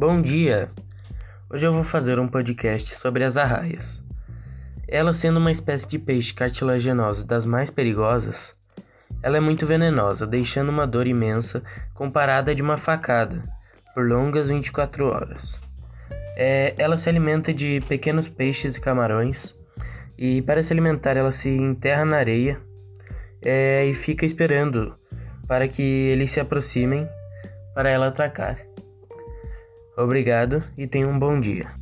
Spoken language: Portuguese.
Bom dia! Hoje eu vou fazer um podcast sobre as arraias. Ela sendo uma espécie de peixe cartilaginoso das mais perigosas, ela é muito venenosa, deixando uma dor imensa comparada a de uma facada por longas 24 horas. É, ela se alimenta de pequenos peixes e camarões, e para se alimentar ela se enterra na areia é, e fica esperando para que eles se aproximem para ela atracar. Obrigado e tenha um bom dia.